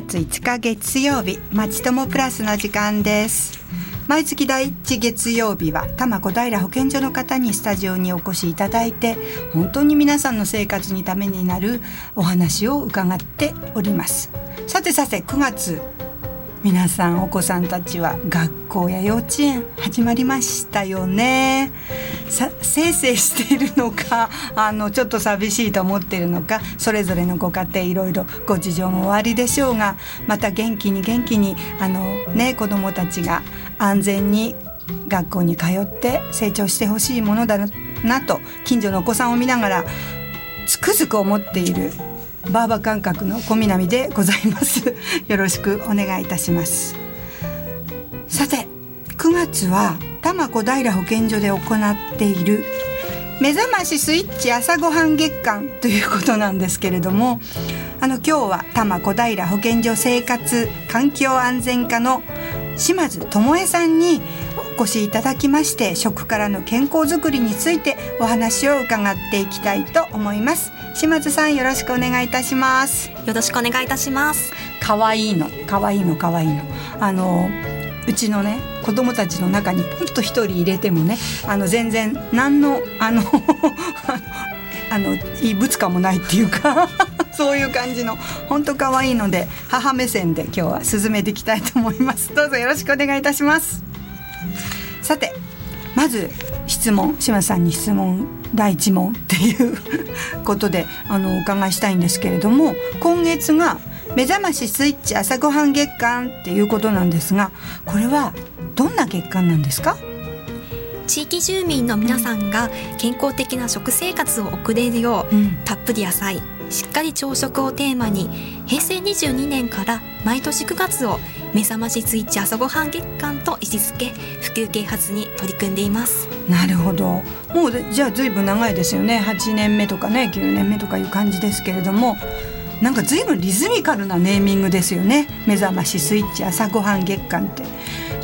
月5日月曜日まちともプラスの時間です。毎月第1月曜日は多摩小平保健所の方にスタジオにお越しいただいて本当に皆さんの生活にためになるお話を伺っております。さてさて9月皆さんお子さんたちは学校や幼稚園始まりましたよね。させいせいしているのかあのちょっと寂しいと思っているのかそれぞれのご家庭いろいろご事情もおありでしょうがまた元気に元気にあのね子どもたちが安全に学校に通って成長してほしいものだなと近所のお子さんを見ながらつくづく思っているバーバ感覚の小南でございます。よろしくお願いいたします。さて9月は多摩小平保健所で行っている目覚ましスイッチ朝ごはん月間ということなんですけれどもあの今日は多摩小平保健所生活環境安全課の島津智恵さんにお越しいただきまして食からの健康づくりについてお話を伺っていきたいと思います。島津さんよろしくお願いいたします。よろしくお願いいたします。可愛いの。可愛いの可愛いの。あのうちのね子供たちの中にポンと一人入れてもねあの全然何のあの あの異物感もないっていうか そういう感じの本当可愛いので母目線で今日は進めていきたいと思います。どうぞよろしくお願いいたします。さてまず質問島さんに質問第一問っていうことであのお伺いしたいんですけれども今月が目覚ましスイッチ朝ごはん月間っていうことなんですがこれはどんな月間なんですか？地域住民の皆さんが健康的な食生活を送れるよう、うん、たっぷり野菜しっかり朝食をテーマに平成22年から毎年9月を目覚ましスイッチ朝ごはん月間と位置づけ普及啓発に取り組んでいます。なるほど。もうじゃあずいぶん長いですよね。8年目とかね9年目とかいう感じですけれどもなんかずいぶんリズミカルなネーミングですよね。目覚ましスイッチ朝ごはん月間って。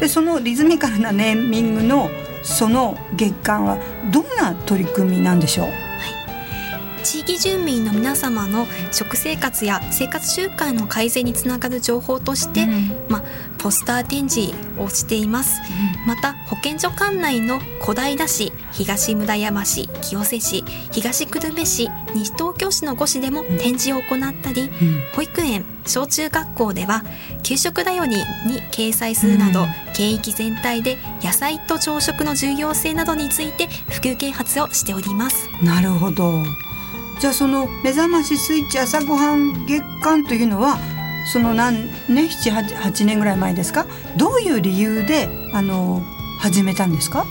でそのリズミカルなネーミングのその月間はどんな取り組みなんでしょう？地域住民の皆様の食生活や生活習慣の改善につながる情報として、うん、まポスター展示をしています、うん、また保健所管内の小平市東村山市清瀬市東久留米市西東京市の5市でも展示を行ったり、うん、保育園小中学校では給食だよりに掲載するなど、県域全体で野菜と朝食の重要性などについて普及啓発をしております。なるほどじゃあその目覚ましスイッチ朝ごはん月間というのはその何ね78年ぐらい前ですか？どういう理由であの始めたんですか？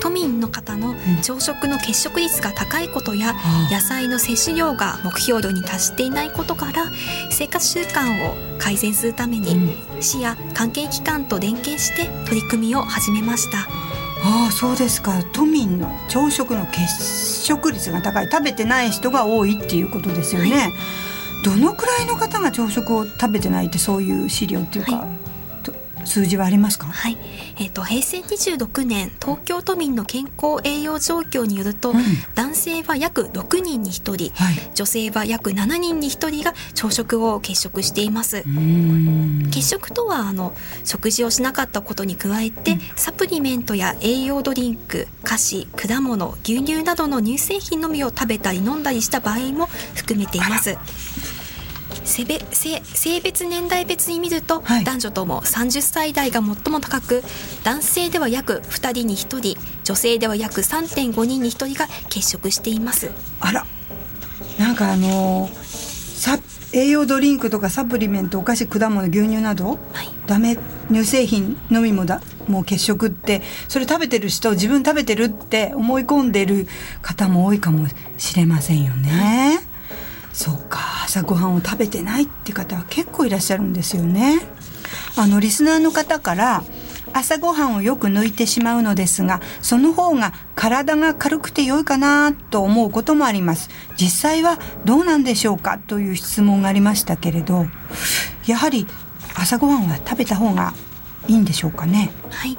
都民の方の朝食の欠食率が高いことや、うん、野菜の摂取量が目標量に達していないことから生活習慣を改善するために、うん、市や関係機関と連携して取り組みを始めました。ああそうですか。都民の朝食の欠食率が高い。食べてない人が多いっていうことですよね、はい、どのくらいの方が朝食を食べてないってそういう資料っていうか、はい数字はありますか？はい、えーと、平成26年東京都民の健康栄養状況によると、うん、男性は約6人に1人、はい、女性は約7人に1人が朝食を欠食しています。欠食とはあの食事をしなかったことに加えて、うん、サプリメントや栄養ドリンク菓子果物牛乳などの乳製品のみを食べたり飲んだりした場合も含めています性別年代別に見ると、はい、男女とも30歳代が最も高く男性では約2人に1人女性では約3.5人に1人が欠食しています。あら。なんかあのさ栄養ドリンクとかサプリメントお菓子果物牛乳など、はい、ダメ？乳製品のみもだ？もう欠食ってそれ食べてる人自分食べてるって思い込んでる方も多いかもしれませんよね。そうか朝ごはんを食べてないって方は結構いらっしゃるんですよね。あのリスナーの方から朝ごはんをよく抜いてしまうのですがその方が体が軽くて良いかなと思うこともあります。実際はどうなんでしょうか？という質問がありましたけれどやはり朝ごはんは食べた方がいいんでしょうかね？はい。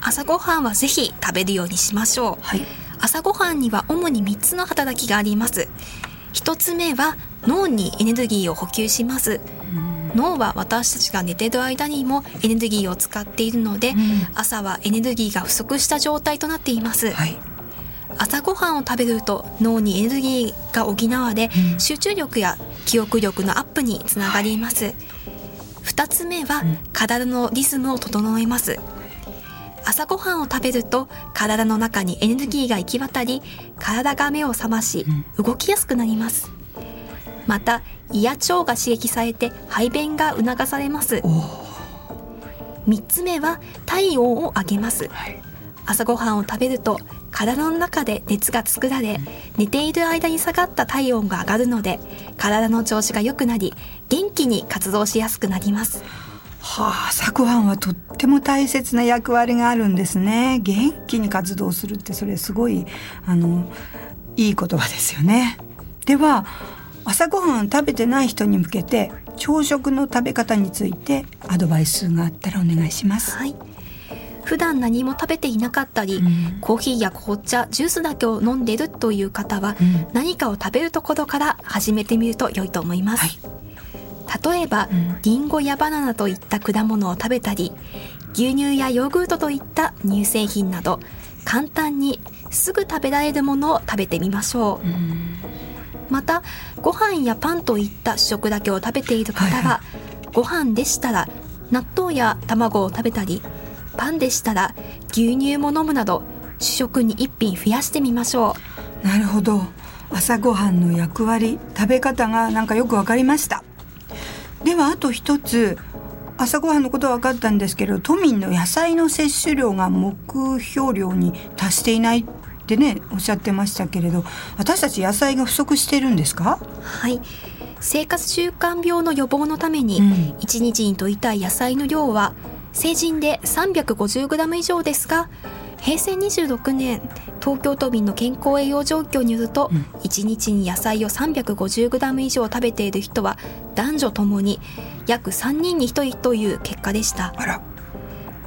朝ごはんはぜひ食べるようにしましょう、はい、朝ごはんには主に3つの働きがあります一つ目は脳にエネルギーを補給します。脳は私たちが寝てる間にもエネルギーを使っているので、うん、朝はエネルギーが不足した状態となっています、はい、朝ごはんを食べると脳にエネルギーが補われ、うん、集中力や記憶力のアップにつながります、はい、2つ目は、体のリズムを整えます朝ごはんを食べると体の中にエネルギーが行き渡り体が目を覚まし動きやすくなります。また胃や腸が刺激されて排便が促されます。3つ目は体温を上げます、はい、朝ごはんを食べると体の中で熱が作られ寝ている間に下がった体温が上がるので体の調子が良くなり元気に活動しやすくなりますはあ、朝ごはんはとっても大切な役割があるんですね。元気に活動するってそれすごいあのいい言葉ですよね。では朝ごはん食べてない人に向けて朝食の食べ方についてアドバイスがあったらお願いします。はい。普段何も食べていなかったり、うん、コーヒーや紅茶ジュースだけを飲んでるという方は、うん、何かを食べるところから始めてみると良いと思います。はい例えば、うん、リンゴやバナナといった果物を食べたり牛乳やヨーグルトといった乳製品など簡単にすぐ食べられるものを食べてみましょう、うん、またご飯やパンといった主食だけを食べている方は、はいはい、ご飯でしたら納豆や卵を食べたりパンでしたら牛乳も飲むなど主食に一品増やしてみましょう。なるほど。朝ごはんの役割食べ方がなんかよくわかりましたではあと一つ朝ごはんのことは分かったんですけど都民の野菜の摂取量が目標量に達していないってねおっしゃってましたけれど私たち野菜が不足してるんですか？はい。生活習慣病の予防のために、1日に摂りたい野菜の量は成人で 350g 以上ですが平成26年東京都民の健康栄養状況によると、うん、1日に野菜を 350g 以上食べている人は男女ともに約3人に1人という結果でした。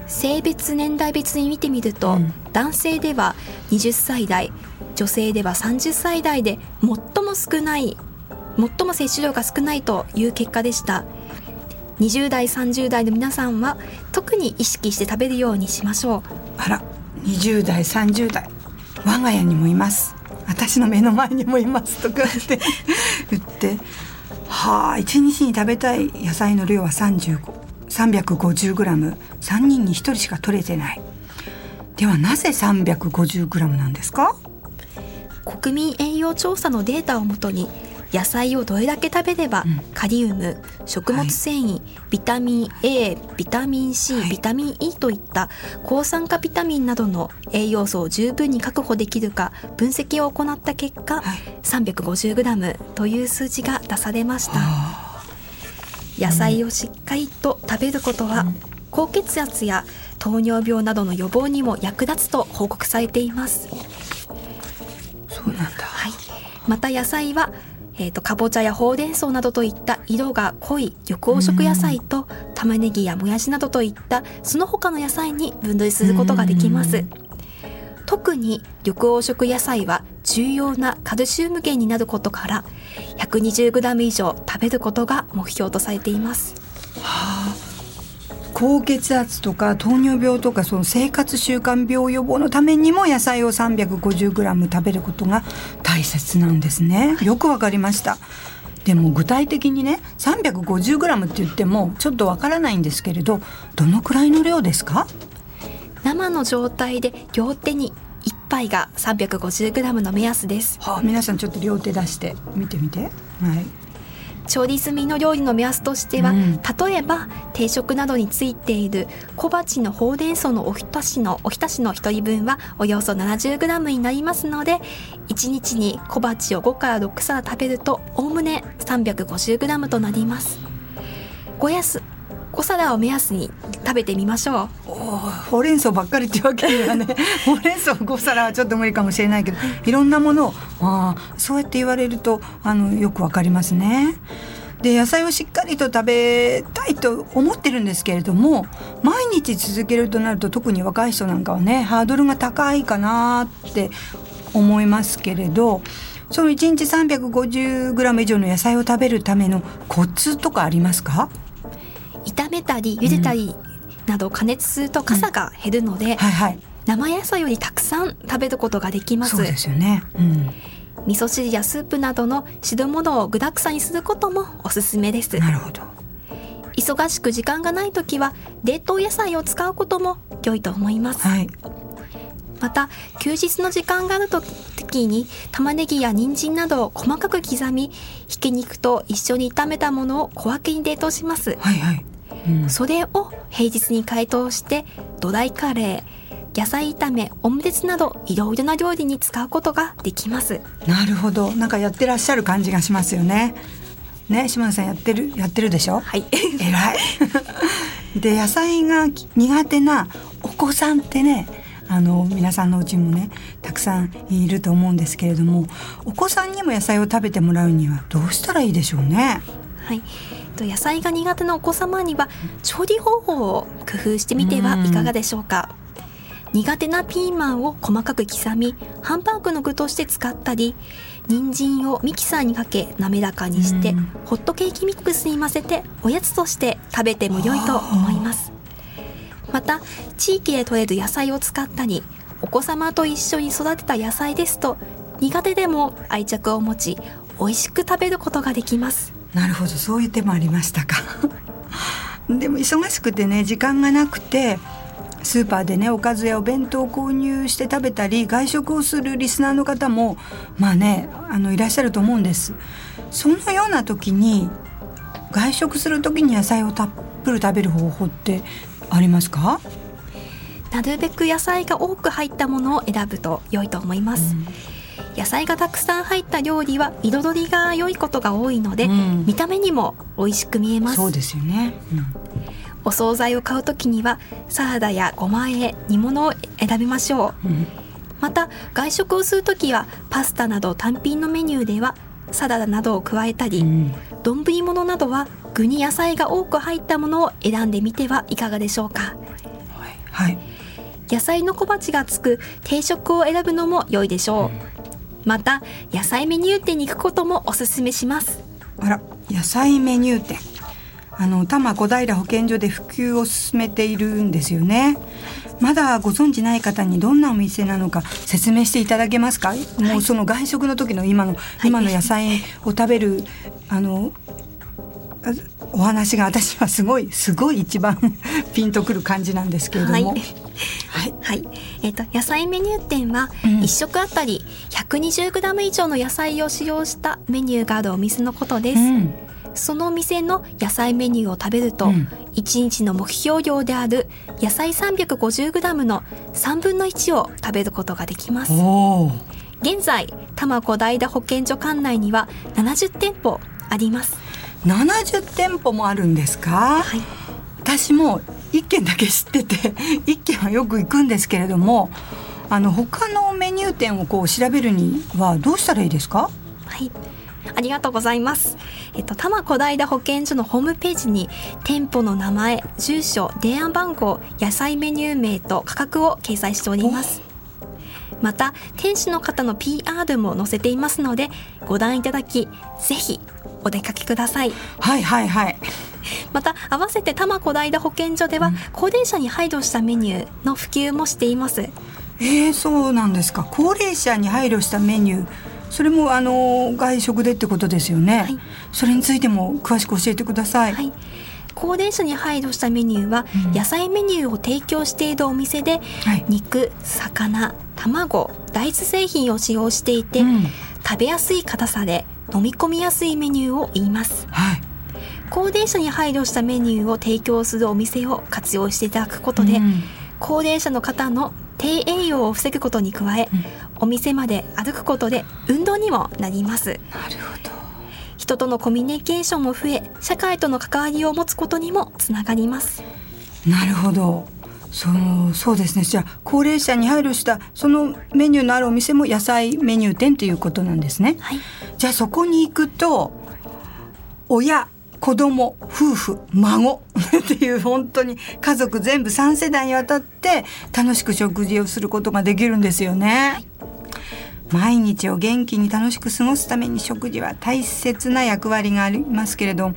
性別年代別に見てみると、うん、男性では20歳代女性では30歳代で最も少ない最も摂取量が少ないという結果でした。20代30代の皆さんは特に意識して食べるようにしましょう。あら20代30代。我が家にもいます。私の目の前にもいます。とかって言って。はあ一日に食べたい野菜の量は 350g3 人に1人しか取れてない。ではなぜ 350g なんですか？国民栄養調査のデータをもとに野菜をどれだけ食べれば、うん、カリウム食物繊維、はい、ビタミン A ビタミン C、はい、ビタミン E といった抗酸化ビタミンなどの栄養素を十分に確保できるか分析を行った結果、はい、350g という数字が出されました。野菜をしっかりと食べることは、うん、高血圧や糖尿病などの予防にも役立つと報告されています。そうなんだ。はい。また野菜はえーと、かぼちゃやほうれん草などといった色が濃い緑黄色野菜と玉ねぎやもやしなどといったその他の野菜に分類することができます。特に緑黄色野菜は重要なカルシウム源になることから 120g 以上食べることが目標とされています。はあ高血圧とか糖尿病とかその生活習慣病予防のためにも野菜を 350g 食べることが大切なんですね。よくわかりました。でも具体的にね 350g って言ってもちょっとわからないんですけれどどのくらいの量ですか？生の状態で両手に1杯が 350g の目安です、はあ、皆さんちょっと両手出して見てみて。はい調理済みの料理の目安としては、うん、例えば定食などについている小鉢のほうれん草のおひたしのおひたしの1人分はおよそ 70g になりますので1日に小鉢を5から6皿食べるとおおむね 350g となります。ごやす5皿を目安に食べてみましょうほうれん草ばっかりっていうわけにはね ほうれん草5皿はちょっと無理かもしれないけどいろんなものをあそうやって言われるとあのよくわかりますね。で野菜をしっかりと食べたいと思ってるんですけれども毎日続けるとなると特に若い人なんかはねハードルが高いかなって思いますけれどその1日 350g 以上の野菜を食べるためのコツとかありますか？炒めたり茹でたりなど加熱すると傘が減るので、うん。はいはい、生野菜よりたくさん食べることができます。そうですよね、うん、味噌汁やスープなどの汁物を具沢山にすることもおすすめです。なるほど。忙しく時間がない時は冷凍野菜を使うことも良いと思います、はい、また休日の時間がある時に玉ねぎや人参などを細かく刻みひき肉と一緒に炒めたものを小分けに冷凍します、はいはいうん、それを平日に解凍してドライカレー野菜炒めオムレツなどいろいろな料理に使うことができます。なるほど。なんかやってらっしゃる感じがしますよね。ね島根さんやってる？やってるでしょ？はい。偉い。で野菜が苦手なお子さんってねあの皆さんのうちもねたくさんいると思うんですけれどもお子さんにも野菜を食べてもらうにはどうしたらいいでしょうね？はい野菜が苦手なお子様には調理方法を工夫してみてはいかがでしょうか、う苦手なピーマンを細かく刻みハンバーグの具として使ったり人参をミキサーにかけ滑らかにして、ホットケーキミックスに混ぜておやつとして食べても良いと思います。また地域で採れる野菜を使ったりお子様と一緒に育てた野菜ですと苦手でも愛着を持ち美味しく食べることができますなるほどそういう手もありましたか。でも忙しくてね時間がなくてスーパーでねおかずやお弁当を購入して食べたり外食をするリスナーの方もまあねあのいらっしゃると思うんです。そのような時に外食する時に野菜をたっぷり食べる方法ってありますか？なるべく野菜が多く入ったものを選ぶと良いと思います、うん野菜がたくさん入った料理は彩りが良いことが多いので、うん、見た目にも美味しく見えます。そうですよね、うん、お惣菜を買う時にはサラダやごまあえ煮物を選びましょう、うん、また外食をする時はパスタなど単品のメニューではサラダなどを加えたり丼、うん、物などは具に野菜が多く入ったものを選んでみてはいかがでしょうか、はい、野菜の小鉢がつく定食を選ぶのも良いでしょう、うん、また野菜メニュー店に行くこともおすすめします。あら野菜メニュー店。あの多摩小平保健所で普及を進めているんですよね。まだご存知ない方にどんなお店なのか説明していただけますか、はい、もうその外食の時の今の、はい、今の野菜を食べるあのお話が私はすごいすごい一番 ピンとくる感じなんですけれども。はいはい、はい、えっ、ー、と野菜メニュー店は1食あたり 120g 以上の野菜を使用したメニューがあるお店のことです。うん。その店の野菜メニューを食べると、うん、1日の目標量である野菜 350g の3分の1を食べることができます。現在多摩小平保健所管内には70店舗あります。70店舗もあるんですか、はい、私も1軒だけ知ってて 1軒はよく行くんですけれどもあの他のメニュー店をこう調べるにはどうしたらいいですか？はいありがとうございます。えっと、多摩小平保健所のホームページに店舗の名前、住所、電話番号、野菜メニュー名と価格を掲載しております。また、店主の方の PR も載せていますので、ご覧いただき、ぜひお出かけください。はいはいはい。また合わせて多摩小平保健所では、高齢者に配慮したメニューの普及もしています。えー、そうなんですか。高齢者に配慮したメニュー。それもあの外食でってことですよね、はい、それについても詳しく教えてください、はい、高齢者に配慮したメニューは、うん、野菜メニューを提供しているお店で、はい、肉魚卵大豆製品を使用していて、うん、食べやすい硬さで飲み込みやすいメニューを言います、はい、高齢者に配慮したメニューを提供するお店を活用していただくことで、うん、高齢者の方の低栄養を防ぐことに加え、うん、お店まで歩くことで運動にもなります。なるほど。人とのコミュニケーションも増え社会との関わりを持つことにもつながります。なるほど。そうそうですね。じゃあ高齢者に配慮したそのメニューのあるお店も野菜メニュー店ということなんですね、はい、じゃあそこに行くと親子供夫婦孫 っていう本当に家族全部3世代にわたって楽しく食事をすることができるんですよね。はい毎日を元気に楽しく過ごすために食事は大切な役割がありますけれど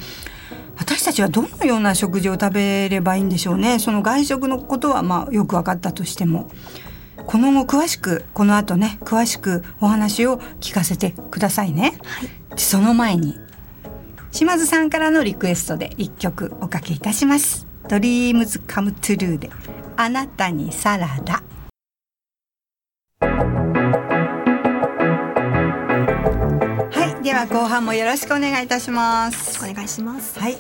私たちはどのような食事を食べればいいんでしょうね。その外食のことはまあよく分かったとしても。この後詳しくこの後ね詳しくお話を聞かせてくださいね、はい、その前に島津さんからのリクエストで一曲おかけいたします。ドリームズカムトゥルーであなたにサラダ。はいでは後半もよろしくお願いいたします。お願いします。はい。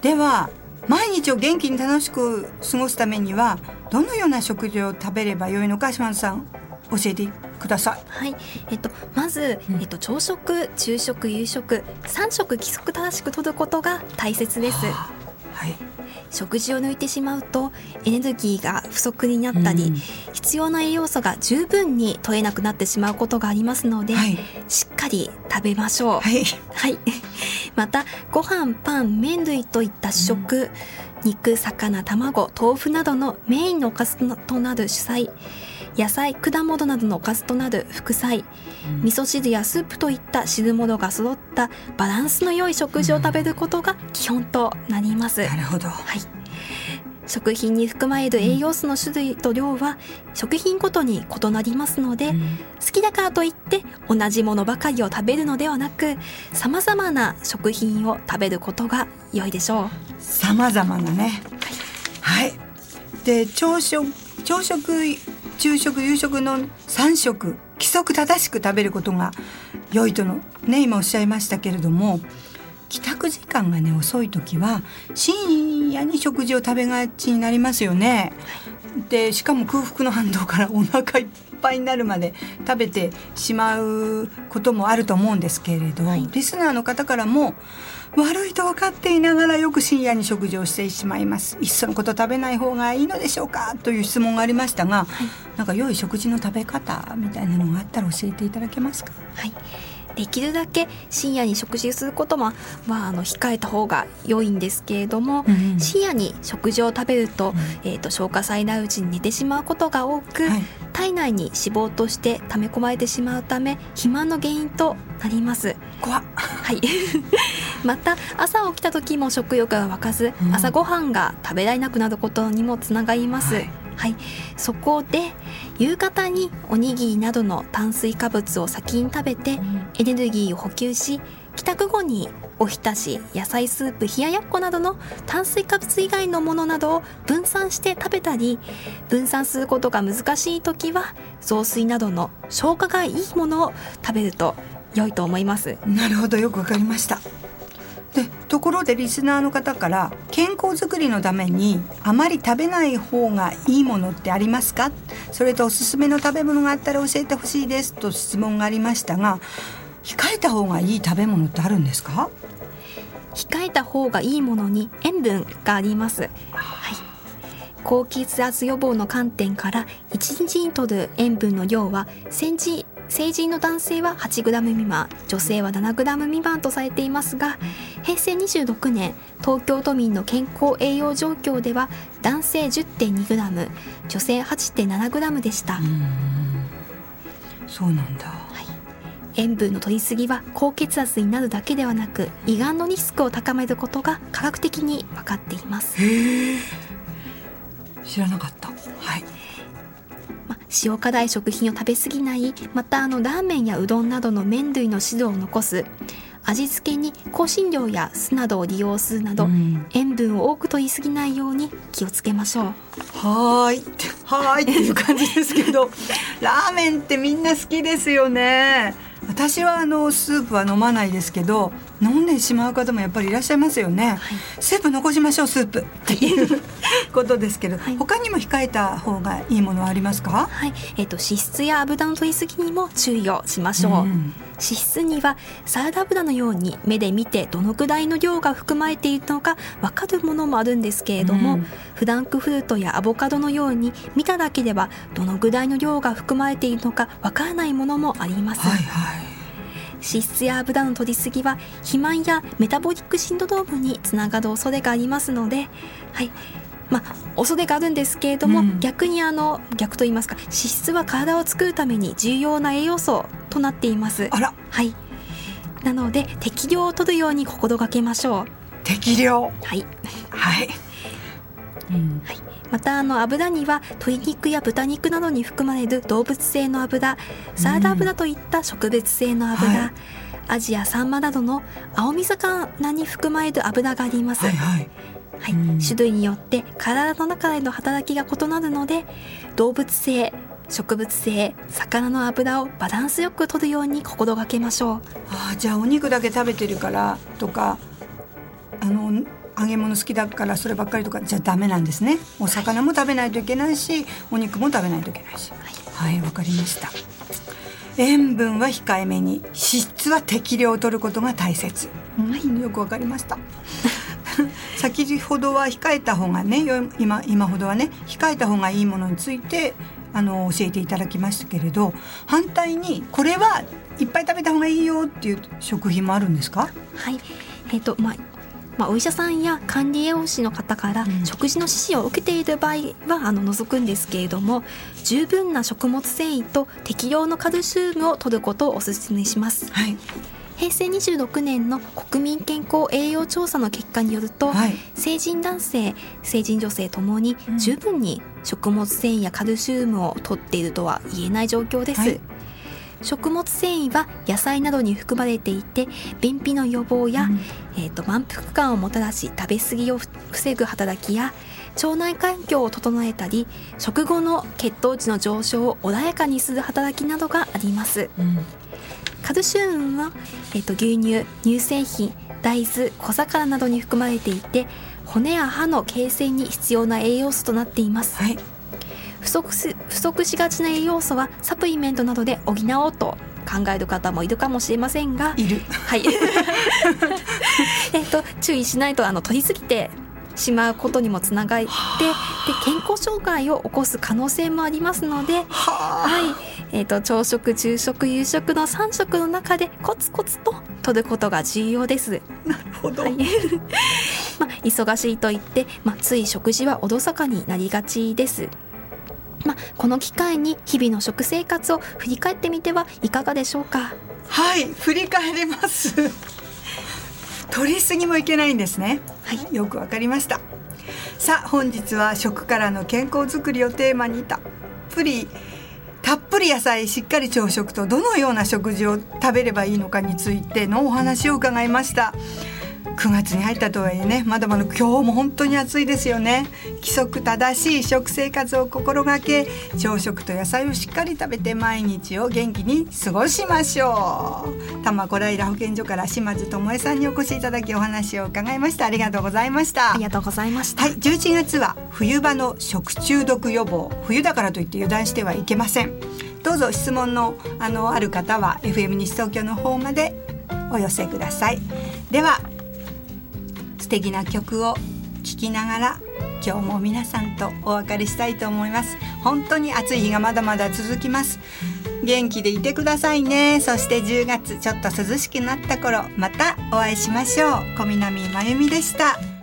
では毎日を元気に楽しく過ごすためにはどのような食事を食べればよいのか島津さん教えてください。はい、えっとまず、えっと朝食、昼食、夕食三食規則正しくとることが大切です。ははい。食事を抜いてしまうとエネルギーが不足になったり、うん、必要な栄養素が十分に取れなくなってしまうことがありますので、はい、しっかり食べましょう。はい、はい、またご飯パン麺類といった主食、うん、肉魚卵豆腐などのメインのおかずとなる主菜野菜果物などのおかずとなる副菜、うん、味噌汁やスープといった汁物が揃ったバランスの良い食事を食べることが基本となります。なるほど、はい。食品に含まれる栄養素の種類と量は食品ごとに異なりますので、うん、好きだからといって同じものばかりを食べるのではなく様々な食品を食べることが良いでしょう。様々なね。はい、はい、で朝食朝食昼食夕食の3食規則正しく食べることが良いとのね今おっしゃいましたけれども帰宅時間がね遅い時は深夜に食事を食べがちになりますよね。でしかも空腹の反動からお腹いっぱいになるまで食べてしまうこともあると思うんですけれど、はい、リスナーの方からも悪いと分かっていながらよく深夜に食事をしてしまいます。いっそのこと食べない方がいいのでしょうか？という質問がありましたが、はい、なんか良い食事の食べ方みたいなのがあったら教えていただけますか？はいできるだけ深夜に食事することも、まあ、あの控えた方が良いんですけれども、うん、深夜に食事を食べるとうん、えーと、消化されないうちに寝てしまうことが多く、はい、体内に脂肪として溜め込まれてしまうため肥満の原因となります。怖はい。また朝起きた時も食欲が湧かず、うん、朝ごはんが食べられなくなることにもつながります。はい。はい、そこで夕方におにぎりなどの炭水化物を先に食べてエネルギーを補給し帰宅後におひたし野菜スープ冷ややっこなどの炭水化物以外のものなどを分散して食べたり分散することが難しい時は雑炊などの消化がいいものを食べると良いと思います。なるほどよくわかりましたでところでリスナーの方から健康づくりのためにあまり食べない方がいいものってありますか？それとおすすめの食べ物があったら教えてほしいですと質問がありましたが控えた方がいい食べ物ってあるんですか？控えた方がいいものに塩分があります。はい。高血圧予防の観点から1日に摂る塩分の量は先人成人の男性は 8g 未満女性は 7g 未満とされていますが平成26年東京都民の健康栄養状況では男性 10.2g 女性 8.7g でした。そうなんだ、はい、塩分の摂りすぎは高血圧になるだけではなく胃がんのリスクを高めることが科学的に分かっています。知らなかった。はい塩辛い食品を食べ過ぎないまたあのラーメンやうどんなどの麺類の汁を残す味付けに香辛料や酢などを利用するなど、うん、塩分を多く摂りすぎないように気をつけましょう。はい。はい。っていう感じですけど ラーメンってみんな好きですよね。私はあのスープは飲まないですけど飲んでしまう方もやっぱりいらっしゃいますよね、はい、スープ残しましょうスープ。っていうことですけど、はい、他にも控えた方がいいものはありますか？はい、えっ、ー、と脂質や油の取りすぎにも注意をしましょう、うん。脂質にはサラダ油のように目で見てどのくらいの量が含まれているのか分かるものもあるんですけれども、うん、フランクフルトやアボカドのように見ただけではどのぐらいの量が含まれているのか分からないものもあります。はいはい脂質や油の取りすぎは肥満やメタボリックシンドロームにつながる恐れがありますので、はい。まあ、恐れがあるんですけれども、うん、逆にあの逆と言いますか脂質は体を作るために重要な栄養素となっています。あら。はい。なので適量を取るように心がけましょう。適量。はい。はい、うん。はい、またあの油には鶏肉や豚肉などに含まれる動物性の油サラダ油といった植物性の油、うん。はい、アジやサンマなどの青身魚に含まれる油があります。はい、はい。はい、種類によって体の中での働きが異なるので動物性植物性魚の油をバランスよく摂るように心がけましょう。あじゃあお肉だけ食べてるからとかあの揚げ物好きだからそればっかりとかじゃダメなんですね。お魚も食べないといけないし、はい、お肉も食べないといけないし。はい。わ、はい、かりました。塩分は控えめに。脂質は適量を取ることが大切、はい、よくわかりました。先ほどは控えた方がね今今ほどはね控えた方がいいものについてあの教えていただきましたけれど反対にこれはいっぱい食べた方がいいよっていう食品もあるんですか？はい。えーとまあまあ、お医者さんや管理栄養士の方から食事の指示を受けている場合はあの除くんですけれども十分な食物繊維と適量のカルシウムを摂ることをお勧めします。はい。平成26年の国民健康栄養調査の結果によると、はい、成人男性成人女性ともに十分に食物繊維やカルシウムを取っているとは言えない状況です、はい、食物繊維は野菜などに含まれていて便秘の予防や、うん、えーと、満腹感をもたらし食べ過ぎを防ぐ働きや腸内環境を整えたり食後の血糖値の上昇を穏やかにする働きなどがあります、うん。カルシウムは、えーと、牛乳乳製品大豆小魚などに含まれていて骨や歯の形成に必要な栄養素となっています、はい、不足す不足しがちな栄養素はサプリメントなどで補おうと考える方もいるかもしれませんが。いる。はい。えっと注意しないとあの取りすぎてしまうことにもつながってで健康障害を起こす可能性もありますので、はい。えーと、朝食昼食夕食の3食の中でコツコツと取ることが重要です。なるほど、はい。まあ、忙しいと言って、まあ、つい食事はおろそかになりがちです。まあ、この機会に日々の食生活を振り返ってみてはいかがでしょうか？はい振り返ります。取りすぎもいけないんですね。はい。よくわかりました。さあ本日は食からの健康づくりをテーマにたっぷりたっぷり野菜しっかり朝食とどのような食事を食べればいいのかについてのお話を伺いました。9月に入ったとはいえねまだまだ今日も本当に暑いですよね。規則正しい食生活を心がけ朝食と野菜をしっかり食べて毎日を元気に過ごしましょう。多摩小平保健所から島津智恵さんにお越しいただきお話を伺いました。ありがとうございました。ありがとうございました。はい11月は冬場の食中毒予防冬だからといって油断してはいけません。どうぞ質問のあのある方は FM 西東京の方までお寄せください。では素敵な曲を聴きながら今日も皆さんとお別れしたいと思います。本当に暑い日がまだまだ続きます。元気でいてくださいね。そして10月ちょっと涼しくなった頃またお会いしましょう。小南真由美でした。